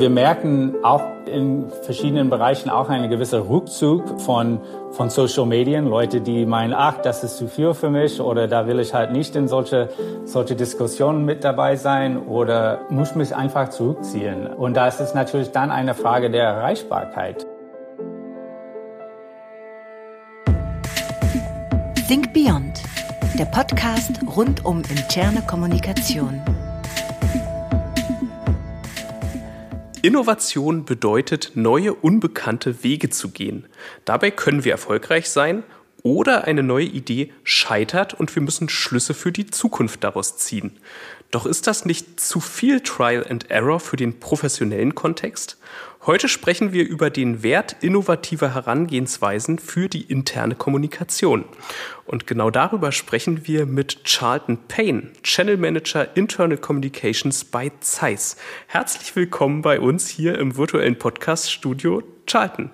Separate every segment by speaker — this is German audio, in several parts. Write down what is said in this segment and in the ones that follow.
Speaker 1: Wir merken auch in verschiedenen Bereichen auch einen gewissen Rückzug von, von Social Medien. Leute, die meinen, ach, das ist zu viel für mich oder da will ich halt nicht in solche, solche Diskussionen mit dabei sein oder muss mich einfach zurückziehen. Und da ist es natürlich dann eine Frage der Erreichbarkeit.
Speaker 2: Think Beyond, der Podcast rund um interne Kommunikation.
Speaker 3: Innovation bedeutet, neue, unbekannte Wege zu gehen. Dabei können wir erfolgreich sein oder eine neue Idee scheitert und wir müssen Schlüsse für die Zukunft daraus ziehen. Doch ist das nicht zu viel Trial and Error für den professionellen Kontext? Heute sprechen wir über den Wert innovativer Herangehensweisen für die interne Kommunikation. Und genau darüber sprechen wir mit Charlton Payne, Channel Manager Internal Communications bei Zeiss. Herzlich willkommen bei uns hier im virtuellen Podcast Studio Charlton.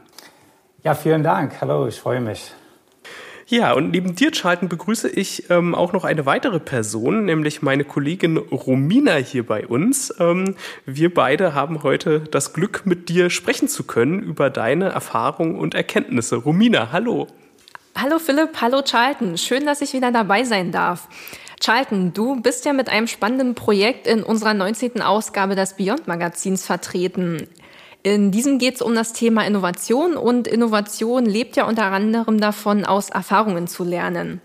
Speaker 1: Ja, vielen Dank. Hallo, ich freue mich.
Speaker 3: Ja, und neben dir, Charlton, begrüße ich ähm, auch noch eine weitere Person, nämlich meine Kollegin Romina hier bei uns. Ähm, wir beide haben heute das Glück, mit dir sprechen zu können über deine Erfahrungen und Erkenntnisse. Romina, hallo.
Speaker 4: Hallo Philipp, hallo Charlton. Schön, dass ich wieder dabei sein darf. Charlton, du bist ja mit einem spannenden Projekt in unserer 19. Ausgabe des Beyond Magazins vertreten. In diesem geht es um das Thema Innovation und Innovation lebt ja unter anderem davon, aus Erfahrungen zu lernen.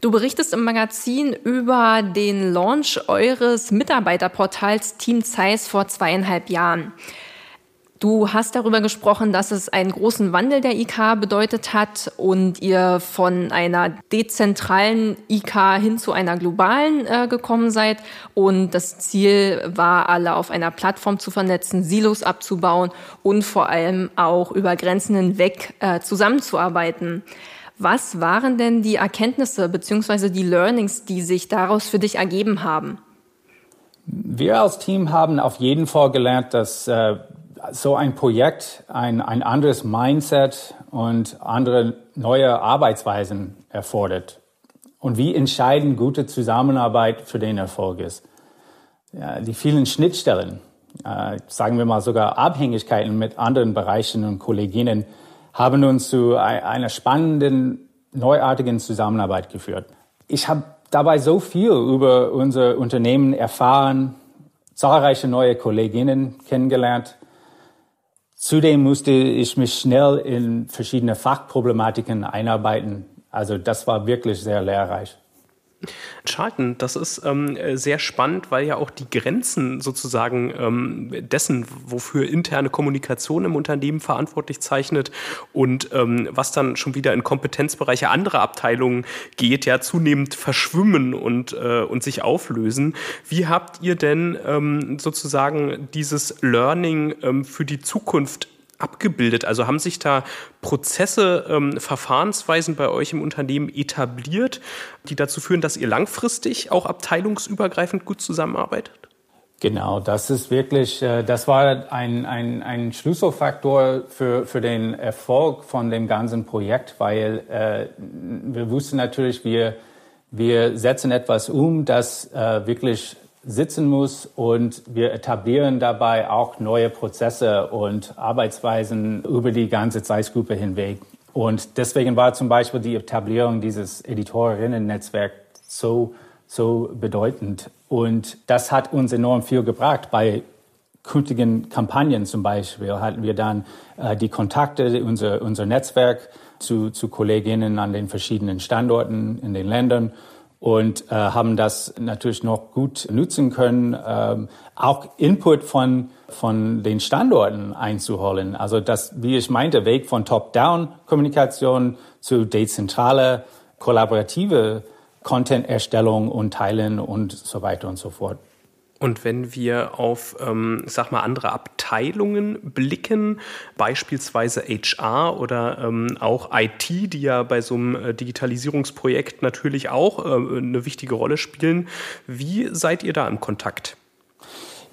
Speaker 4: Du berichtest im Magazin über den Launch eures Mitarbeiterportals Team Zeiss vor zweieinhalb Jahren. Du hast darüber gesprochen, dass es einen großen Wandel der IK bedeutet hat und ihr von einer dezentralen IK hin zu einer globalen äh, gekommen seid. Und das Ziel war, alle auf einer Plattform zu vernetzen, Silos abzubauen und vor allem auch über Grenzen hinweg äh, zusammenzuarbeiten. Was waren denn die Erkenntnisse bzw. die Learnings, die sich daraus für dich ergeben haben?
Speaker 1: Wir als Team haben auf jeden Fall gelernt, dass äh, so ein Projekt ein, ein anderes Mindset und andere neue Arbeitsweisen erfordert. Und wie entscheidend gute Zusammenarbeit für den Erfolg ist. Ja, die vielen Schnittstellen, äh, sagen wir mal sogar Abhängigkeiten mit anderen Bereichen und Kolleginnen, haben uns zu einer spannenden, neuartigen Zusammenarbeit geführt. Ich habe dabei so viel über unser Unternehmen erfahren, zahlreiche neue Kolleginnen kennengelernt Zudem musste ich mich schnell in verschiedene Fachproblematiken einarbeiten. Also das war wirklich sehr lehrreich.
Speaker 3: Charlton, das ist ähm, sehr spannend, weil ja auch die Grenzen sozusagen ähm, dessen, wofür interne Kommunikation im Unternehmen verantwortlich zeichnet und ähm, was dann schon wieder in Kompetenzbereiche anderer Abteilungen geht, ja zunehmend verschwimmen und, äh, und sich auflösen. Wie habt ihr denn ähm, sozusagen dieses Learning ähm, für die Zukunft abgebildet? Also haben sich da Prozesse, ähm, Verfahrensweisen bei euch im Unternehmen etabliert, die dazu führen, dass ihr langfristig auch abteilungsübergreifend gut zusammenarbeitet?
Speaker 1: Genau, das ist wirklich, äh, das war ein, ein, ein Schlüsselfaktor für, für den Erfolg von dem ganzen Projekt, weil äh, wir wussten natürlich, wir, wir setzen etwas um, das äh, wirklich sitzen muss und wir etablieren dabei auch neue Prozesse und Arbeitsweisen über die ganze Zeitgruppe hinweg. Und deswegen war zum Beispiel die Etablierung dieses Editorinnen-Netzwerks so, so bedeutend. Und das hat uns enorm viel gebracht. Bei künftigen Kampagnen zum Beispiel hatten wir dann äh, die Kontakte, unser, unser Netzwerk zu, zu Kolleginnen an den verschiedenen Standorten in den Ländern und äh, haben das natürlich noch gut nutzen können, ähm, auch Input von von den Standorten einzuholen. Also das, wie ich meinte, Weg von Top-Down-Kommunikation zu dezentrale, kollaborative Content-Erstellung und Teilen und so weiter und so fort.
Speaker 3: Und wenn wir auf, ähm, sag mal, andere Abteilungen blicken, beispielsweise HR oder ähm, auch IT, die ja bei so einem äh, Digitalisierungsprojekt natürlich auch äh, eine wichtige Rolle spielen, wie seid ihr da im Kontakt?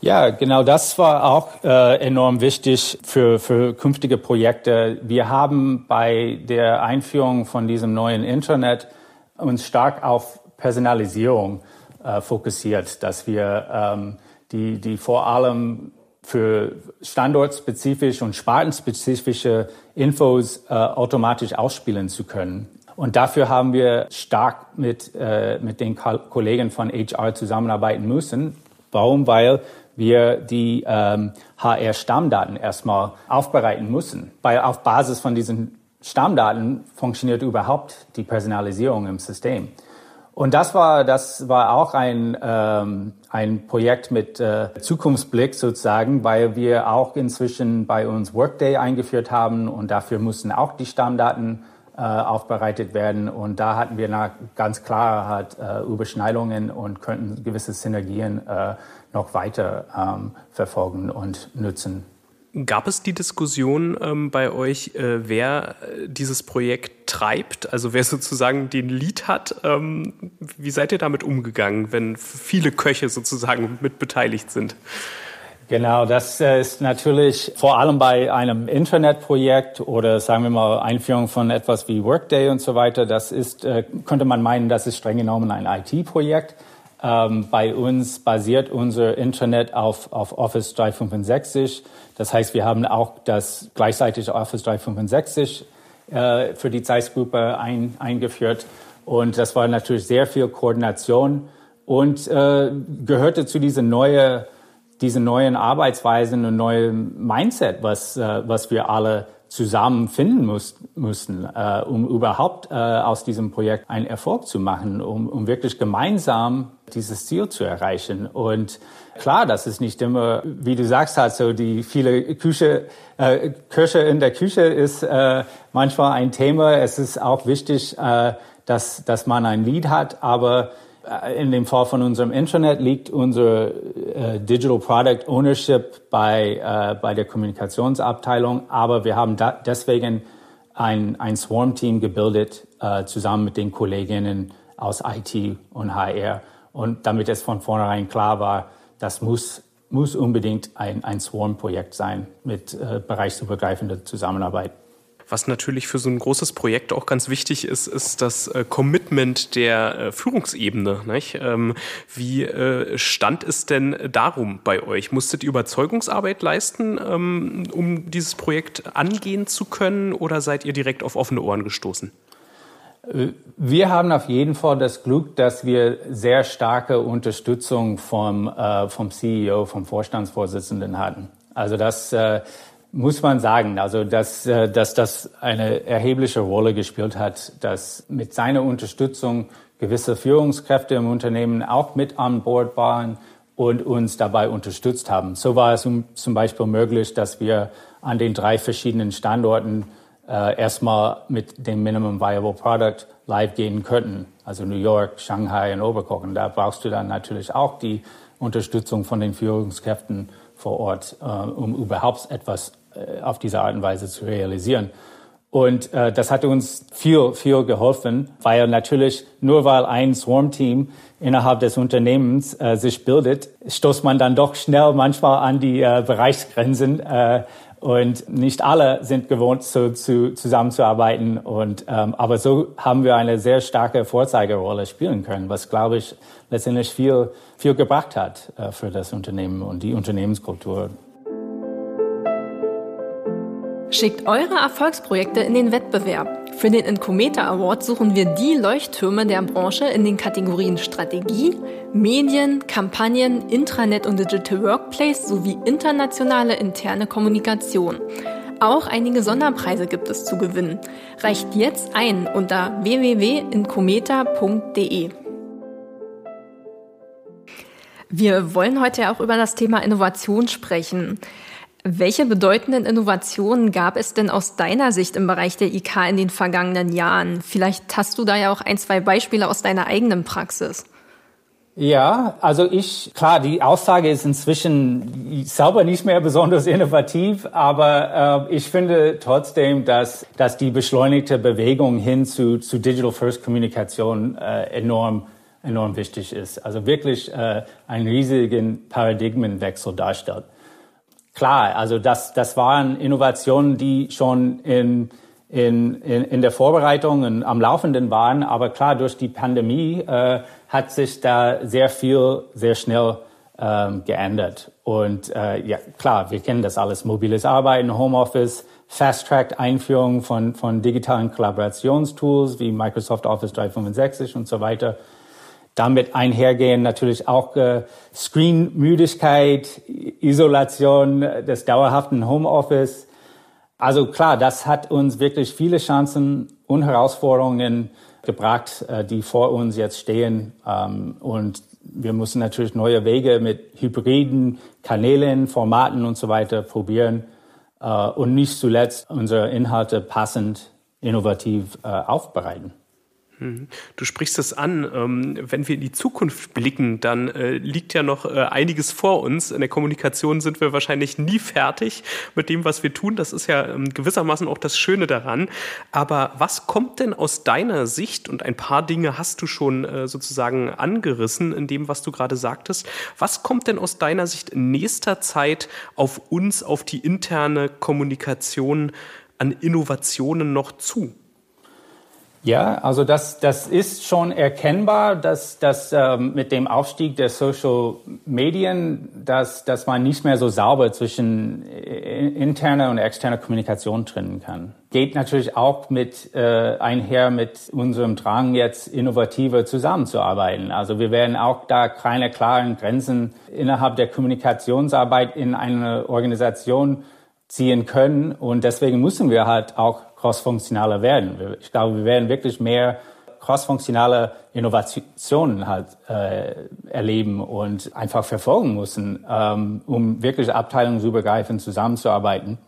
Speaker 1: Ja, genau das war auch äh, enorm wichtig für, für künftige Projekte. Wir haben bei der Einführung von diesem neuen Internet uns stark auf Personalisierung äh, fokussiert, dass wir ähm, die, die vor allem für standortspezifisch und spartenspezifische Infos äh, automatisch ausspielen zu können. Und dafür haben wir stark mit, äh, mit den Kollegen von HR zusammenarbeiten müssen. Warum? Weil wir die ähm, HR-Stammdaten erstmal aufbereiten müssen. Weil auf Basis von diesen Stammdaten funktioniert überhaupt die Personalisierung im System. Und das war, das war auch ein, ähm, ein Projekt mit äh, Zukunftsblick sozusagen, weil wir auch inzwischen bei uns Workday eingeführt haben und dafür mussten auch die Stammdaten äh, aufbereitet werden. Und da hatten wir na, ganz klar halt, äh, Überschneidungen und könnten gewisse Synergien äh, noch weiter ähm, verfolgen und nutzen.
Speaker 3: Gab es die Diskussion ähm, bei euch, äh, wer äh, dieses Projekt treibt, also wer sozusagen den Lied hat? Ähm, wie seid ihr damit umgegangen, wenn viele Köche sozusagen mit beteiligt sind?
Speaker 1: Genau, das äh, ist natürlich vor allem bei einem Internetprojekt oder sagen wir mal Einführung von etwas wie Workday und so weiter. Das ist, äh, könnte man meinen, das ist streng genommen ein IT-Projekt. Ähm, bei uns basiert unser Internet auf, auf Office 365. Das heißt, wir haben auch das gleichzeitige Office 365 äh, für die Zeitgruppe ein, eingeführt. Und das war natürlich sehr viel Koordination und äh, gehörte zu dieser neue, diese neuen Arbeitsweisen und neuen Mindset, was, äh, was wir alle zusammen finden muss, mussten, äh, um überhaupt äh, aus diesem Projekt einen Erfolg zu machen, um, um wirklich gemeinsam dieses Ziel zu erreichen. Und klar, das ist nicht immer, wie du sagst, halt so die viele Küche, äh, Köche in der Küche ist äh, manchmal ein Thema. Es ist auch wichtig, äh, dass, dass man ein Lied hat, aber in dem Fall von unserem Internet liegt unser äh, Digital Product Ownership bei, äh, bei der Kommunikationsabteilung, aber wir haben da deswegen ein, ein Swarm-Team gebildet, äh, zusammen mit den Kolleginnen aus IT und HR. Und damit es von vornherein klar war, das muss, muss unbedingt ein, ein Swarm-Projekt sein mit äh, bereichsübergreifender Zusammenarbeit.
Speaker 3: Was natürlich für so ein großes Projekt auch ganz wichtig ist, ist das äh, Commitment der äh, Führungsebene. Ähm, wie äh, stand es denn darum bei euch? Musstet ihr Überzeugungsarbeit leisten, ähm, um dieses Projekt angehen zu können, oder seid ihr direkt auf offene Ohren gestoßen?
Speaker 1: Wir haben auf jeden Fall das Glück, dass wir sehr starke Unterstützung vom, äh, vom CEO, vom Vorstandsvorsitzenden hatten. Also das äh, muss man sagen, also dass, äh, dass das eine erhebliche Rolle gespielt hat, dass mit seiner Unterstützung gewisse Führungskräfte im Unternehmen auch mit an Bord waren und uns dabei unterstützt haben. So war es zum Beispiel möglich, dass wir an den drei verschiedenen Standorten äh, erstmal mit dem Minimum Viable Product live gehen könnten. Also New York, Shanghai und Oberkochen. Da brauchst du dann natürlich auch die Unterstützung von den Führungskräften vor Ort, äh, um überhaupt etwas auf diese Art und Weise zu realisieren. Und äh, das hat uns viel, viel geholfen, weil natürlich nur weil ein Swarm-Team innerhalb des Unternehmens äh, sich bildet, stoßt man dann doch schnell manchmal an die äh, Bereichsgrenzen. Äh, und nicht alle sind gewohnt, so zu, zusammenzuarbeiten. Und, ähm, aber so haben wir eine sehr starke Vorzeigerolle spielen können, was, glaube ich, letztendlich viel, viel gebracht hat äh, für das Unternehmen und die Unternehmenskultur.
Speaker 4: Schickt eure Erfolgsprojekte in den Wettbewerb. Für den Incometa Award suchen wir die Leuchttürme der Branche in den Kategorien Strategie, Medien, Kampagnen, Intranet und Digital Workplace sowie internationale interne Kommunikation. Auch einige Sonderpreise gibt es zu gewinnen. Reicht jetzt ein unter www.incometa.de. Wir wollen heute auch über das Thema Innovation sprechen. Welche bedeutenden Innovationen gab es denn aus deiner Sicht im Bereich der IK in den vergangenen Jahren? Vielleicht hast du da ja auch ein, zwei Beispiele aus deiner eigenen Praxis.
Speaker 1: Ja, also ich, klar, die Aussage ist inzwischen selber nicht mehr besonders innovativ, aber äh, ich finde trotzdem, dass, dass die beschleunigte Bewegung hin zu, zu Digital First Kommunikation äh, enorm, enorm wichtig ist. Also wirklich äh, einen riesigen Paradigmenwechsel darstellt. Klar, also das, das waren Innovationen, die schon in, in, in, in der Vorbereitung und am Laufenden waren, aber klar, durch die Pandemie äh, hat sich da sehr viel, sehr schnell ähm, geändert. Und äh, ja, klar, wir kennen das alles. Mobiles Arbeiten, Homeoffice, Fast-Track-Einführung von, von digitalen Kollaborationstools wie Microsoft Office 365 und so weiter. Damit einhergehen natürlich auch äh, Screen-Müdigkeit, Isolation des dauerhaften Homeoffice. Also klar, das hat uns wirklich viele Chancen und Herausforderungen gebracht, äh, die vor uns jetzt stehen. Ähm, und wir müssen natürlich neue Wege mit hybriden Kanälen, Formaten und so weiter probieren äh, und nicht zuletzt unsere Inhalte passend, innovativ äh, aufbereiten.
Speaker 3: Mhm. Du sprichst es an. Ähm, wenn wir in die Zukunft blicken, dann äh, liegt ja noch äh, einiges vor uns. In der Kommunikation sind wir wahrscheinlich nie fertig mit dem, was wir tun. Das ist ja ähm, gewissermaßen auch das Schöne daran. Aber was kommt denn aus deiner Sicht, und ein paar Dinge hast du schon äh, sozusagen angerissen in dem, was du gerade sagtest, was kommt denn aus deiner Sicht in nächster Zeit auf uns, auf die interne Kommunikation an Innovationen noch zu?
Speaker 1: Ja, also das, das ist schon erkennbar, dass, dass ähm, mit dem Aufstieg der Social Medien, dass, dass man nicht mehr so sauber zwischen äh, interner und externer Kommunikation trennen kann. Geht natürlich auch mit äh, einher mit unserem Drang, jetzt innovativer zusammenzuarbeiten. Also wir werden auch da keine klaren Grenzen innerhalb der Kommunikationsarbeit in einer Organisation ziehen können. Und deswegen müssen wir halt auch crossfunktionaler werden. Ich glaube, wir werden wirklich mehr crossfunktionale Innovationen halt äh, erleben und einfach verfolgen müssen, ähm, um wirklich abteilungsübergreifend zusammenzuarbeiten.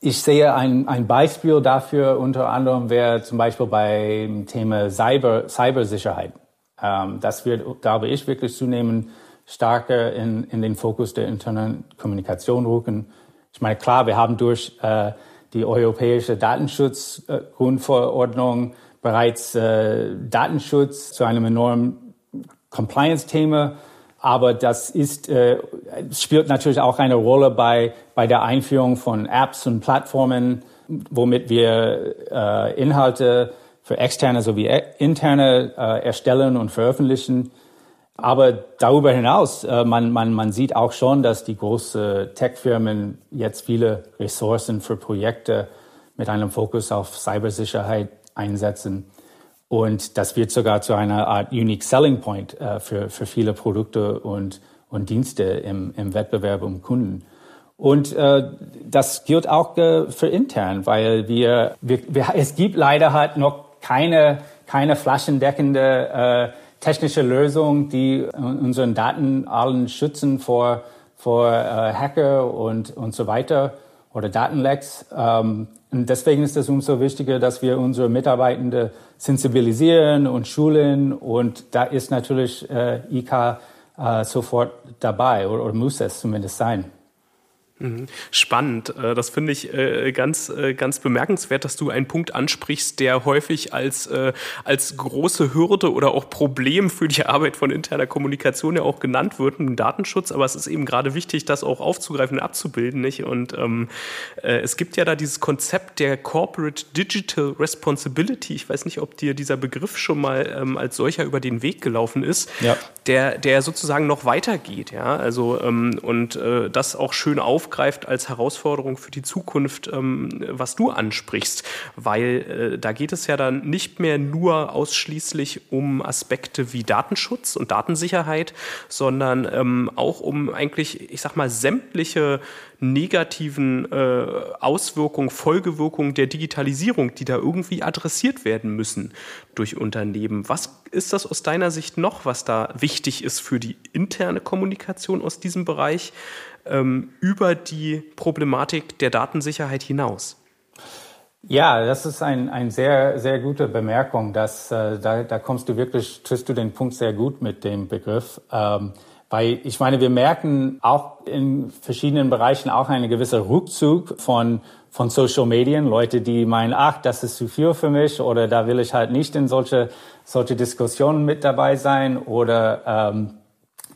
Speaker 1: Ich sehe ein, ein Beispiel dafür unter anderem wäre zum Beispiel beim Thema Cyber, Cybersicherheit. Ähm, das wird, glaube ich, wirklich zunehmend stärker in, in den Fokus der internen Kommunikation rücken. Ich meine, klar, wir haben durch äh, die europäische Datenschutzgrundverordnung bereits äh, Datenschutz zu einem enormen Compliance-Thema. Aber das ist, äh, spielt natürlich auch eine Rolle bei, bei der Einführung von Apps und Plattformen, womit wir äh, Inhalte für externe sowie interne äh, erstellen und veröffentlichen. Aber darüber hinaus, äh, man, man, man sieht auch schon, dass die großen Tech-Firmen jetzt viele Ressourcen für Projekte mit einem Fokus auf Cybersicherheit einsetzen. Und das wird sogar zu einer Art Unique Selling Point äh, für, für viele Produkte und, und Dienste im, im Wettbewerb um Kunden. Und äh, das gilt auch äh, für intern, weil wir, wir, wir, es gibt leider halt noch keine, keine flaschendeckende äh, technische Lösung, die unseren Daten allen schützen vor, vor äh, Hacker und, und so weiter oder Datenlecks. Ähm, und deswegen ist es umso wichtiger, dass wir unsere Mitarbeitende sensibilisieren und schulen. Und da ist natürlich äh, IK äh, sofort dabei oder, oder muss es zumindest sein.
Speaker 3: Mhm. Spannend. Äh, das finde ich äh, ganz, äh, ganz bemerkenswert, dass du einen Punkt ansprichst, der häufig als, als große Hürde oder auch Problem für die Arbeit von interner Kommunikation ja auch genannt wird, im Datenschutz. Aber es ist eben gerade wichtig, das auch aufzugreifen und abzubilden. Nicht? Und ähm, es gibt ja da dieses Konzept der Corporate Digital Responsibility. Ich weiß nicht, ob dir dieser Begriff schon mal ähm, als solcher über den Weg gelaufen ist, ja. der, der sozusagen noch weitergeht. Ja? Also, ähm, und äh, das auch schön auf aufgreift als Herausforderung für die Zukunft, ähm, was du ansprichst, weil äh, da geht es ja dann nicht mehr nur ausschließlich um Aspekte wie Datenschutz und Datensicherheit, sondern ähm, auch um eigentlich, ich sag mal, sämtliche negativen äh, Auswirkungen, Folgewirkungen der Digitalisierung, die da irgendwie adressiert werden müssen durch Unternehmen. Was ist das aus deiner Sicht noch, was da wichtig ist für die interne Kommunikation aus diesem Bereich ähm, über die Problematik der Datensicherheit hinaus?
Speaker 1: Ja, das ist ein, ein sehr, sehr gute Bemerkung. Dass, äh, da, da kommst du wirklich, triffst du den Punkt sehr gut mit dem Begriff. Ähm, weil ich meine, wir merken auch in verschiedenen Bereichen auch eine gewisse Rückzug von, von Social Medien. Leute, die meinen, ach, das ist zu viel für mich oder da will ich halt nicht in solche, solche Diskussionen mit dabei sein oder ähm,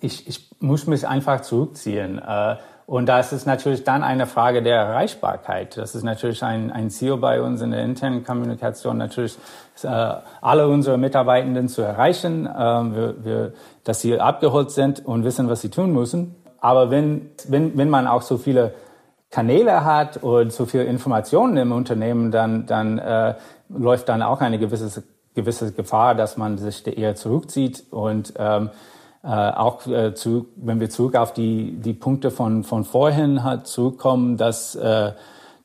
Speaker 1: ich, ich muss mich einfach zurückziehen. Äh, und da ist natürlich dann eine Frage der Erreichbarkeit. Das ist natürlich ein, ein Ziel bei uns in der internen Kommunikation, natürlich äh, alle unsere Mitarbeitenden zu erreichen, äh, wir, wir, dass sie abgeholt sind und wissen, was sie tun müssen. Aber wenn, wenn, wenn man auch so viele Kanäle hat und so viele Informationen im Unternehmen, dann, dann äh, läuft dann auch eine gewisse, gewisse Gefahr, dass man sich eher zurückzieht und ähm, äh, auch äh, zu, wenn wir zurück auf die, die Punkte von, von vorhin halt zurückkommen, dass, äh,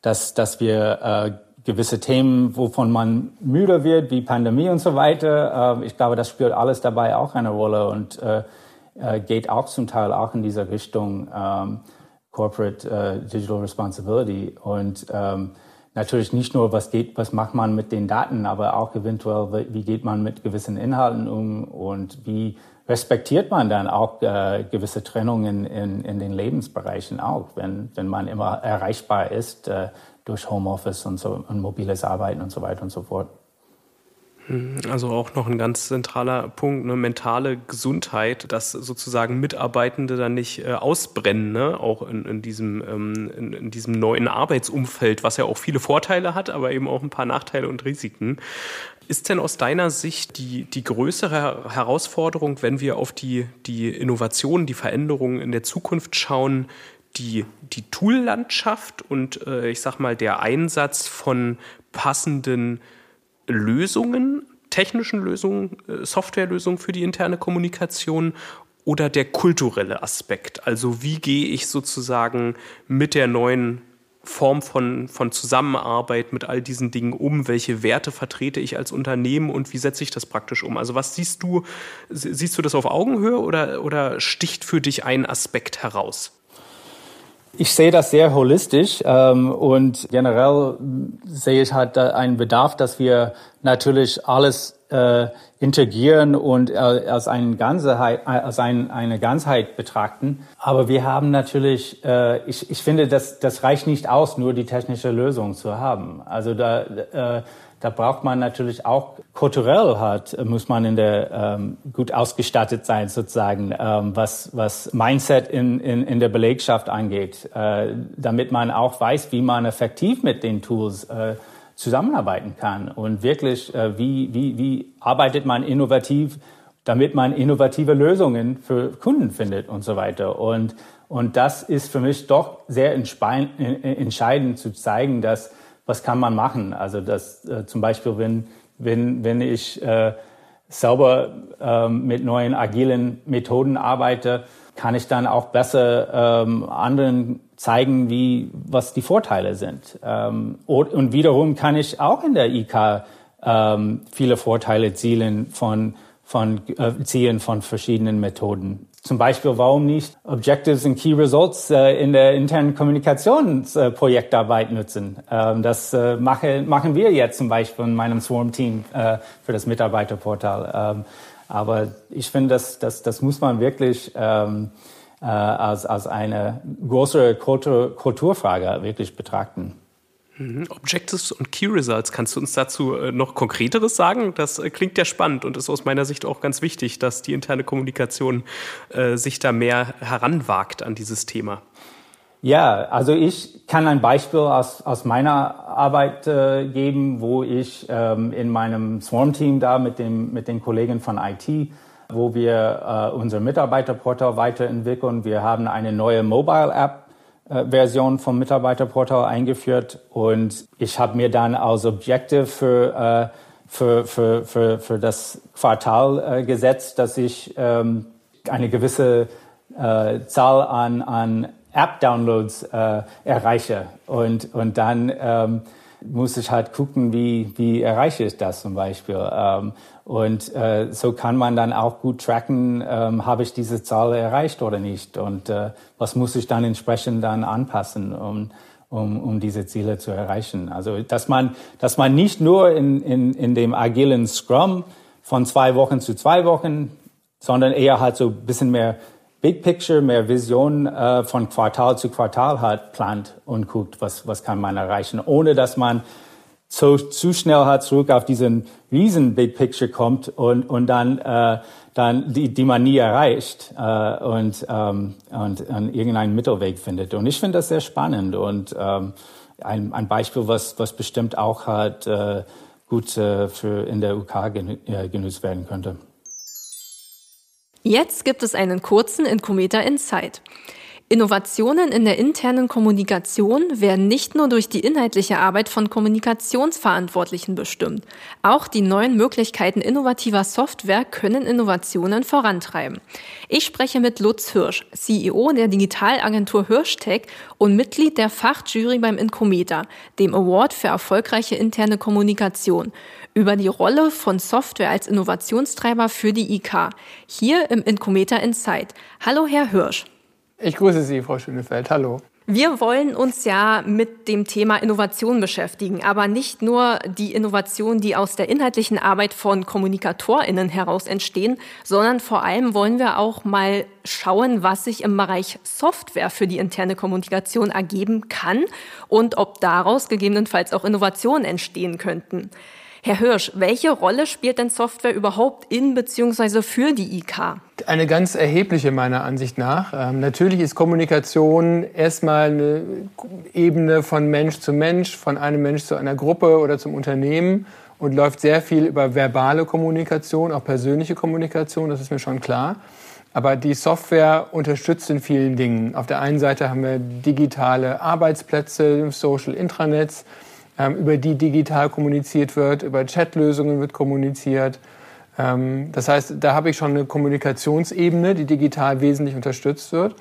Speaker 1: dass, dass wir äh, gewisse Themen, wovon man müde wird, wie Pandemie und so weiter, äh, ich glaube, das spielt alles dabei auch eine Rolle und äh, äh, geht auch zum Teil auch in diese Richtung ähm, Corporate äh, Digital Responsibility und ähm, natürlich nicht nur, was geht, was macht man mit den Daten, aber auch eventuell, wie geht man mit gewissen Inhalten um und wie respektiert man dann auch äh, gewisse Trennungen in, in den Lebensbereichen auch, wenn, wenn man immer erreichbar ist äh, durch Homeoffice und so und mobiles Arbeiten und so weiter und so fort.
Speaker 3: Hm, also auch noch ein ganz zentraler Punkt, eine mentale Gesundheit, dass sozusagen Mitarbeitende dann nicht äh, ausbrennen, ne? auch in, in diesem, ähm, in, in, diesem neuen Arbeitsumfeld, was ja auch viele Vorteile hat, aber eben auch ein paar Nachteile und Risiken. Ist denn aus deiner Sicht die, die größere Herausforderung, wenn wir auf die, die Innovationen, die Veränderungen in der Zukunft schauen, die, die Toollandschaft und äh, ich sag mal der Einsatz von passenden Lösungen, technischen Lösungen, äh, Softwarelösungen für die interne Kommunikation oder der kulturelle Aspekt? Also wie gehe ich sozusagen mit der neuen Form von, von Zusammenarbeit mit all diesen Dingen um? Welche Werte vertrete ich als Unternehmen und wie setze ich das praktisch um? Also was siehst du, siehst du das auf Augenhöhe oder, oder sticht für dich ein Aspekt heraus?
Speaker 1: Ich sehe das sehr holistisch ähm, und generell sehe ich halt einen Bedarf, dass wir natürlich alles äh, integrieren und äh, als, eine Ganzheit, als ein, eine Ganzheit betrachten. Aber wir haben natürlich, äh, ich, ich finde, das, das reicht nicht aus, nur die technische Lösung zu haben. Also da äh, da braucht man natürlich auch kulturell halt, muss man in der ähm, gut ausgestattet sein sozusagen, ähm, was, was Mindset in, in, in der Belegschaft angeht, äh, damit man auch weiß, wie man effektiv mit den Tools äh, zusammenarbeiten kann und wirklich, äh, wie, wie, wie arbeitet man innovativ, damit man innovative Lösungen für Kunden findet und so weiter. Und, und das ist für mich doch sehr entscheidend zu zeigen, dass was kann man machen? Also das äh, zum Beispiel, wenn, wenn, wenn ich äh, sauber äh, mit neuen agilen Methoden arbeite, kann ich dann auch besser ähm, anderen zeigen, wie, was die Vorteile sind. Ähm, und, und wiederum kann ich auch in der IK ähm, viele Vorteile zielen von, von, äh, ziehen von verschiedenen Methoden. Zum Beispiel, warum nicht Objectives and Key Results äh, in der internen Kommunikationsprojektarbeit äh, nutzen? Ähm, das äh, mache, machen wir jetzt zum Beispiel in meinem Swarm-Team äh, für das Mitarbeiterportal. Ähm, aber ich finde, das, das, das muss man wirklich ähm, äh, als, als eine größere Kultur, Kulturfrage wirklich betrachten.
Speaker 3: Mhm. Objectives und Key Results. Kannst du uns dazu äh, noch Konkreteres sagen? Das äh, klingt ja spannend und ist aus meiner Sicht auch ganz wichtig, dass die interne Kommunikation äh, sich da mehr heranwagt an dieses Thema.
Speaker 1: Ja, also ich kann ein Beispiel aus, aus meiner Arbeit äh, geben, wo ich ähm, in meinem Swarm-Team da mit, dem, mit den Kollegen von IT, wo wir äh, unser Mitarbeiterportal weiterentwickeln. Wir haben eine neue Mobile-App Version vom Mitarbeiterportal eingeführt und ich habe mir dann als Objective für, äh, für, für, für, für das Quartal äh, gesetzt, dass ich ähm, eine gewisse äh, Zahl an, an App-Downloads äh, erreiche. Und, und dann ähm, muss ich halt gucken, wie, wie erreiche ich das zum Beispiel. Ähm, und äh, so kann man dann auch gut tracken, ähm, habe ich diese Zahl erreicht oder nicht und äh, was muss ich dann entsprechend dann anpassen. Und, um, um diese Ziele zu erreichen. Also dass man, dass man nicht nur in, in, in dem agilen Scrum von zwei Wochen zu zwei Wochen, sondern eher halt so bisschen mehr Big Picture, mehr Vision äh, von Quartal zu Quartal halt plant und guckt, was, was kann man erreichen, ohne dass man so zu schnell halt zurück auf diesen riesen Big Picture kommt und, und dann, äh, dann die, die man nie erreicht äh, und, ähm, und, und irgendeinen Mittelweg findet. Und ich finde das sehr spannend und ähm, ein, ein Beispiel, was, was bestimmt auch halt äh, gut äh, für in der UK äh, genutzt werden könnte.
Speaker 4: Jetzt gibt es einen kurzen Incometer Insight. Innovationen in der internen Kommunikation werden nicht nur durch die inhaltliche Arbeit von Kommunikationsverantwortlichen bestimmt. Auch die neuen Möglichkeiten innovativer Software können Innovationen vorantreiben. Ich spreche mit Lutz Hirsch, CEO der Digitalagentur Hirschtech und Mitglied der Fachjury beim Incometer, dem Award für erfolgreiche interne Kommunikation, über die Rolle von Software als Innovationstreiber für die IK. Hier im Incometer Insight. Hallo, Herr Hirsch.
Speaker 5: Ich grüße Sie, Frau Schönefeld. Hallo.
Speaker 4: Wir wollen uns ja mit dem Thema Innovation beschäftigen, aber nicht nur die Innovation, die aus der inhaltlichen Arbeit von KommunikatorInnen heraus entstehen, sondern vor allem wollen wir auch mal schauen, was sich im Bereich Software für die interne Kommunikation ergeben kann und ob daraus gegebenenfalls auch Innovationen entstehen könnten. Herr Hirsch, welche Rolle spielt denn Software überhaupt in bzw. für die IK?
Speaker 5: Eine ganz erhebliche meiner Ansicht nach. Ähm, natürlich ist Kommunikation erstmal eine Ebene von Mensch zu Mensch, von einem Mensch zu einer Gruppe oder zum Unternehmen und läuft sehr viel über verbale Kommunikation, auch persönliche Kommunikation, das ist mir schon klar. Aber die Software unterstützt in vielen Dingen. Auf der einen Seite haben wir digitale Arbeitsplätze, Social Intranets, über die digital kommuniziert wird, über Chatlösungen wird kommuniziert. Ähm, das heißt, da habe ich schon eine Kommunikationsebene, die digital wesentlich unterstützt wird.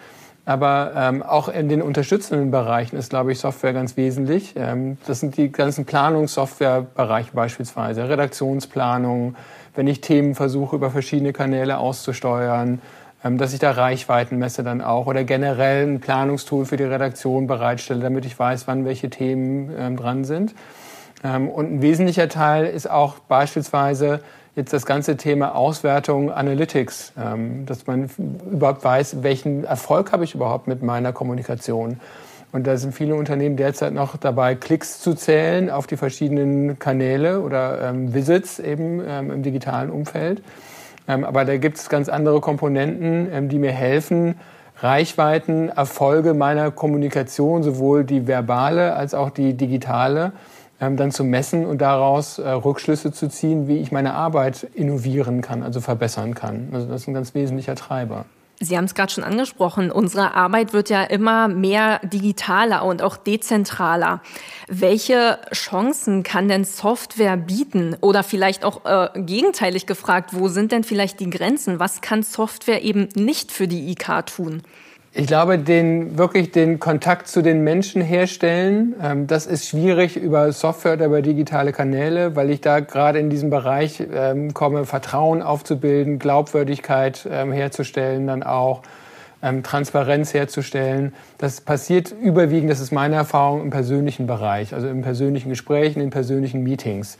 Speaker 5: Aber ähm, auch in den unterstützenden Bereichen ist, glaube ich, Software ganz wesentlich. Ähm, das sind die ganzen Planungssoftwarebereiche beispielsweise, Redaktionsplanung, wenn ich Themen versuche, über verschiedene Kanäle auszusteuern, ähm, dass ich da Reichweiten messe dann auch oder generell ein Planungstool für die Redaktion bereitstelle, damit ich weiß, wann welche Themen ähm, dran sind. Ähm, und ein wesentlicher Teil ist auch beispielsweise jetzt das ganze Thema Auswertung Analytics, ähm, dass man überhaupt weiß, welchen Erfolg habe ich überhaupt mit meiner Kommunikation. Und da sind viele Unternehmen derzeit noch dabei, Klicks zu zählen auf die verschiedenen Kanäle oder ähm, Visits eben ähm, im digitalen Umfeld. Ähm, aber da gibt es ganz andere Komponenten, ähm, die mir helfen, Reichweiten, Erfolge meiner Kommunikation, sowohl die verbale als auch die digitale, ähm, dann zu messen und daraus äh, Rückschlüsse zu ziehen, wie ich meine Arbeit innovieren kann, also verbessern kann. Also das ist ein ganz wesentlicher Treiber.
Speaker 4: Sie haben es gerade schon angesprochen, unsere Arbeit wird ja immer mehr digitaler und auch dezentraler. Welche Chancen kann denn Software bieten? Oder vielleicht auch äh, gegenteilig gefragt, wo sind denn vielleicht die Grenzen? Was kann Software eben nicht für die IK tun?
Speaker 5: Ich glaube, den, wirklich den Kontakt zu den Menschen herstellen, ähm, das ist schwierig über Software oder über digitale Kanäle, weil ich da gerade in diesem Bereich ähm, komme, Vertrauen aufzubilden, Glaubwürdigkeit ähm, herzustellen, dann auch ähm, Transparenz herzustellen. Das passiert überwiegend, das ist meine Erfahrung, im persönlichen Bereich, also im persönlichen Gesprächen, in persönlichen Meetings.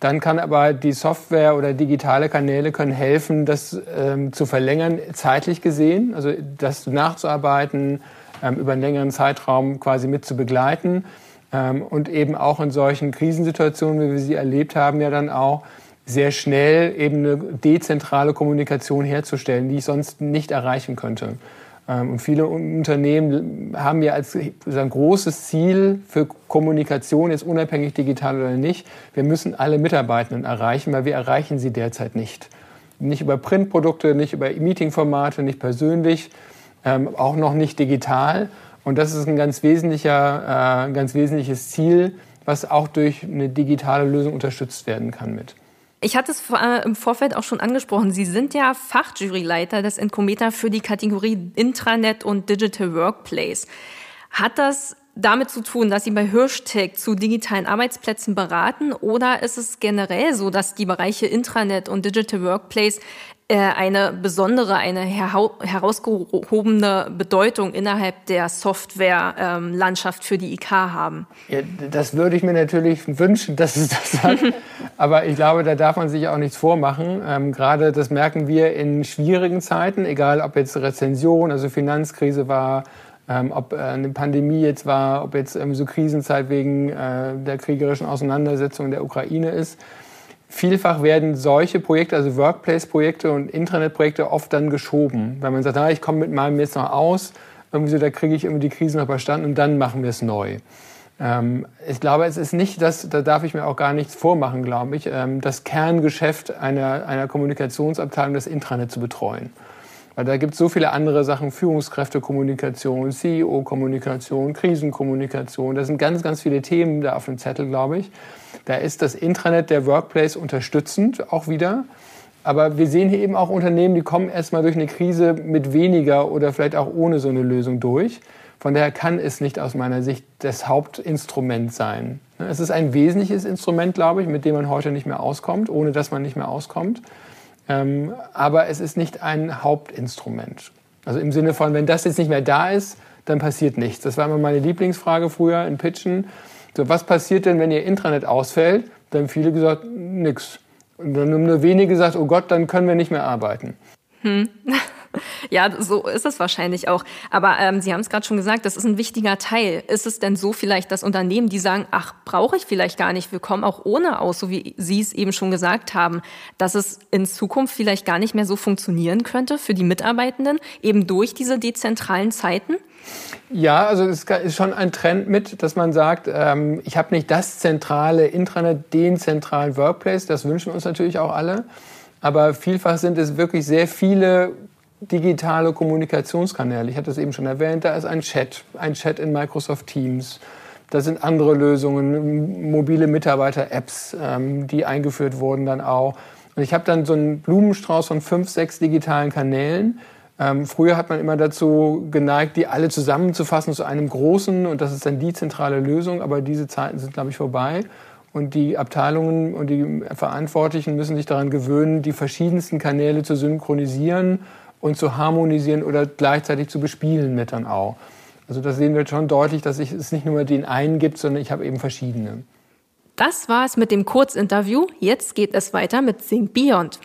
Speaker 5: Dann kann aber die Software oder digitale Kanäle können helfen, das ähm, zu verlängern, zeitlich gesehen, also das nachzuarbeiten, ähm, über einen längeren Zeitraum quasi mit zu begleiten ähm, und eben auch in solchen Krisensituationen, wie wir sie erlebt haben, ja dann auch sehr schnell eben eine dezentrale Kommunikation herzustellen, die ich sonst nicht erreichen könnte. Ähm, und viele Unternehmen haben ja als ein großes Ziel für Kommunikation, jetzt unabhängig digital oder nicht, wir müssen alle Mitarbeitenden erreichen, weil wir erreichen sie derzeit nicht. Nicht über Printprodukte, nicht über Meetingformate, nicht persönlich, ähm, auch noch nicht digital. Und das ist ein ganz, wesentlicher, äh, ganz wesentliches Ziel, was auch durch eine digitale Lösung unterstützt werden kann mit.
Speaker 4: Ich hatte es äh, im Vorfeld auch schon angesprochen. Sie sind ja Fachjuryleiter des Incometer für die Kategorie Intranet und Digital Workplace. Hat das damit zu tun, dass Sie bei Hirschtech zu digitalen Arbeitsplätzen beraten oder ist es generell so, dass die Bereiche Intranet und Digital Workplace eine besondere, eine herausgehobene Bedeutung innerhalb der Softwarelandschaft für die IK haben.
Speaker 5: Ja, das würde ich mir natürlich wünschen, dass es das hat. Aber ich glaube, da darf man sich auch nichts vormachen. Ähm, gerade das merken wir in schwierigen Zeiten, egal ob jetzt Rezension, also Finanzkrise war, ähm, ob äh, eine Pandemie jetzt war, ob jetzt ähm, so Krisenzeit wegen äh, der kriegerischen Auseinandersetzung der Ukraine ist Vielfach werden solche Projekte, also Workplace-Projekte und Intranet-Projekte oft dann geschoben, weil man sagt, ah, ich komme mit meinem jetzt noch aus, irgendwie so, da kriege ich irgendwie die Krise noch überstanden und dann machen wir es neu. Ähm, ich glaube, es ist nicht das, da darf ich mir auch gar nichts vormachen, glaube ich, ähm, das Kerngeschäft einer, einer Kommunikationsabteilung, das Intranet zu betreuen. Weil da gibt es so viele andere Sachen, Führungskräftekommunikation, CEO-Kommunikation, Krisenkommunikation. Da sind ganz, ganz viele Themen da auf dem Zettel, glaube ich. Da ist das Intranet der Workplace unterstützend auch wieder. Aber wir sehen hier eben auch Unternehmen, die kommen erstmal durch eine Krise mit weniger oder vielleicht auch ohne so eine Lösung durch. Von daher kann es nicht aus meiner Sicht das Hauptinstrument sein. Es ist ein wesentliches Instrument, glaube ich, mit dem man heute nicht mehr auskommt, ohne dass man nicht mehr auskommt. Ähm, aber es ist nicht ein Hauptinstrument. Also im Sinne von, wenn das jetzt nicht mehr da ist, dann passiert nichts. Das war immer meine Lieblingsfrage früher in Pitchen. So, was passiert denn, wenn Ihr Intranet ausfällt? Dann haben viele gesagt, nix. Und dann haben nur wenige gesagt, oh Gott, dann können wir nicht mehr arbeiten. Hm.
Speaker 4: Ja, so ist es wahrscheinlich auch. Aber ähm, Sie haben es gerade schon gesagt, das ist ein wichtiger Teil. Ist es denn so vielleicht, dass Unternehmen, die sagen, ach, brauche ich vielleicht gar nicht, wir kommen auch ohne aus, so wie Sie es eben schon gesagt haben, dass es in Zukunft vielleicht gar nicht mehr so funktionieren könnte für die Mitarbeitenden, eben durch diese dezentralen Zeiten?
Speaker 5: Ja, also es ist schon ein Trend mit, dass man sagt, ähm, ich habe nicht das zentrale Intranet, den zentralen Workplace, das wünschen uns natürlich auch alle. Aber vielfach sind es wirklich sehr viele digitale Kommunikationskanäle. Ich hatte es eben schon erwähnt, da ist ein Chat, ein Chat in Microsoft Teams. Da sind andere Lösungen, mobile Mitarbeiter-Apps, ähm, die eingeführt wurden dann auch. Und ich habe dann so einen Blumenstrauß von fünf, sechs digitalen Kanälen. Ähm, früher hat man immer dazu geneigt, die alle zusammenzufassen zu einem großen und das ist dann die zentrale Lösung, aber diese Zeiten sind, glaube ich, vorbei. Und die Abteilungen und die Verantwortlichen müssen sich daran gewöhnen, die verschiedensten Kanäle zu synchronisieren und zu harmonisieren oder gleichzeitig zu bespielen mit dann auch. Also da sehen wir schon deutlich, dass es nicht nur den einen gibt, sondern ich habe eben verschiedene.
Speaker 4: Das war es mit dem Kurzinterview. Jetzt geht es weiter mit Think Beyond.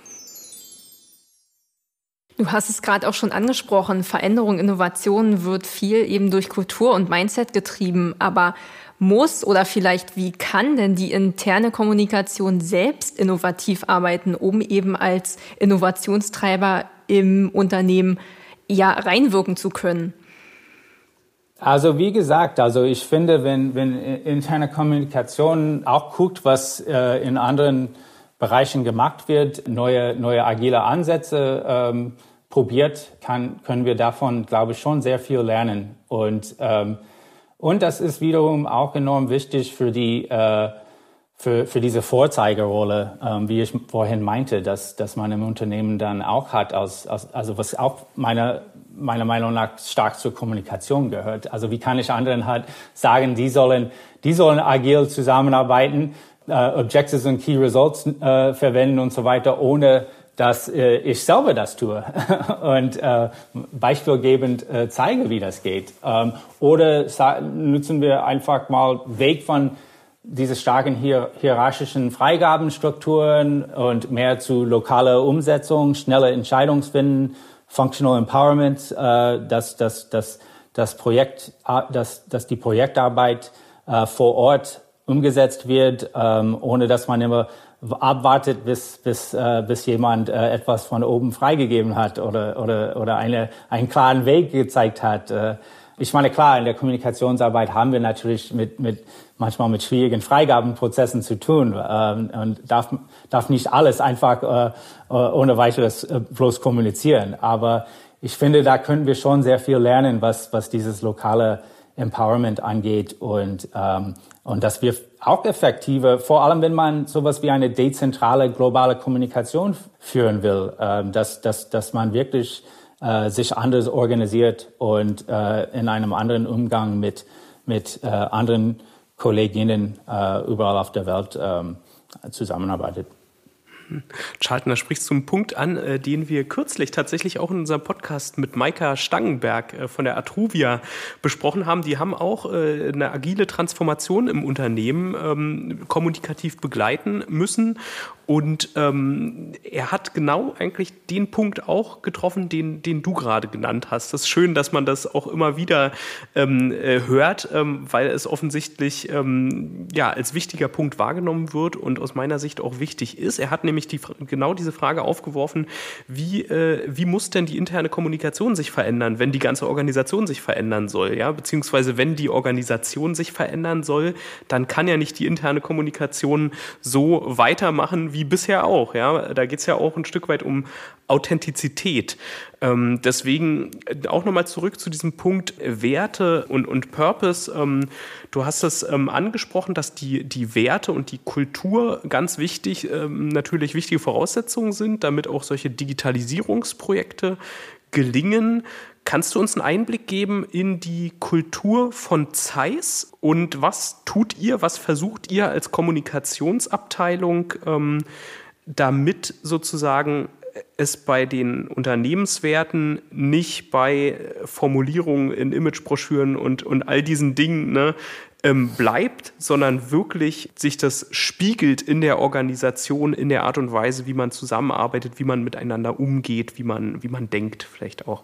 Speaker 4: Du hast es gerade auch schon angesprochen. Veränderung, Innovation wird viel eben durch Kultur und Mindset getrieben. Aber muss oder vielleicht wie kann denn die interne Kommunikation selbst innovativ arbeiten, um eben als Innovationstreiber im Unternehmen ja reinwirken zu können?
Speaker 1: Also wie gesagt, also ich finde, wenn, wenn interne Kommunikation auch guckt, was äh, in anderen Bereichen gemacht wird, neue, neue agile Ansätze ähm, probiert, kann, können wir davon, glaube ich, schon sehr viel lernen. Und, ähm, und das ist wiederum auch enorm wichtig für die äh, für, für diese Vorzeigerolle, ähm, wie ich vorhin meinte, dass, dass man im Unternehmen dann auch hat, als, als, also was auch meiner, meiner Meinung nach stark zur Kommunikation gehört. Also wie kann ich anderen halt sagen, die sollen, die sollen agil zusammenarbeiten, äh, Objectives und Key Results äh, verwenden und so weiter, ohne dass äh, ich selber das tue und äh, beispielgebend äh, zeige, wie das geht. Ähm, oder nutzen wir einfach mal Weg von diese starken hier hierarchischen Freigabenstrukturen und mehr zu lokaler Umsetzung, schneller Entscheidungsfinden, Functional Empowerment, äh, dass, dass, dass, das Projekt, dass, dass die Projektarbeit äh, vor Ort umgesetzt wird, ähm, ohne dass man immer abwartet, bis, bis, äh, bis jemand äh, etwas von oben freigegeben hat oder, oder, oder eine, einen klaren Weg gezeigt hat. Äh, ich meine, klar, in der Kommunikationsarbeit haben wir natürlich mit, mit manchmal mit schwierigen Freigabenprozessen zu tun ähm, und darf, darf nicht alles einfach äh, äh, ohne weiteres äh, bloß kommunizieren. Aber ich finde, da können wir schon sehr viel lernen, was, was dieses lokale Empowerment angeht und, ähm, und dass wir auch effektiver, vor allem wenn man sowas wie eine dezentrale globale Kommunikation führen will, ähm, dass, dass, dass man wirklich äh, sich anders organisiert und äh, in einem anderen Umgang mit, mit äh, anderen Kolleginnen äh, überall auf der Welt ähm, zusammenarbeitet.
Speaker 3: Charlton, da sprichst du einen Punkt an, äh, den wir kürzlich tatsächlich auch in unserem Podcast mit Maika Stangenberg äh, von der Atruvia besprochen haben. Die haben auch äh, eine agile Transformation im Unternehmen ähm, kommunikativ begleiten müssen und ähm, er hat genau eigentlich den Punkt auch getroffen, den, den du gerade genannt hast. Das ist schön, dass man das auch immer wieder ähm, äh, hört, ähm, weil es offensichtlich ähm, ja, als wichtiger Punkt wahrgenommen wird und aus meiner Sicht auch wichtig ist. Er hat nämlich die, genau diese Frage aufgeworfen, wie, äh, wie muss denn die interne Kommunikation sich verändern, wenn die ganze Organisation sich verändern soll? Ja? Beziehungsweise wenn die Organisation sich verändern soll, dann kann ja nicht die interne Kommunikation so weitermachen, wie bisher auch. Ja? Da geht es ja auch ein Stück weit um Authentizität. Ähm, deswegen auch nochmal zurück zu diesem Punkt Werte und, und Purpose. Ähm, du hast es ähm, angesprochen, dass die, die Werte und die Kultur ganz wichtig, ähm, natürlich wichtige Voraussetzungen sind, damit auch solche Digitalisierungsprojekte gelingen. Kannst du uns einen Einblick geben in die Kultur von Zeiss und was tut ihr, was versucht ihr als Kommunikationsabteilung, ähm, damit sozusagen es bei den Unternehmenswerten nicht bei Formulierungen in Imagebroschüren und, und all diesen Dingen ne, ähm, bleibt, sondern wirklich sich das spiegelt in der Organisation, in der Art und Weise, wie man zusammenarbeitet, wie man miteinander umgeht, wie man, wie man denkt vielleicht auch.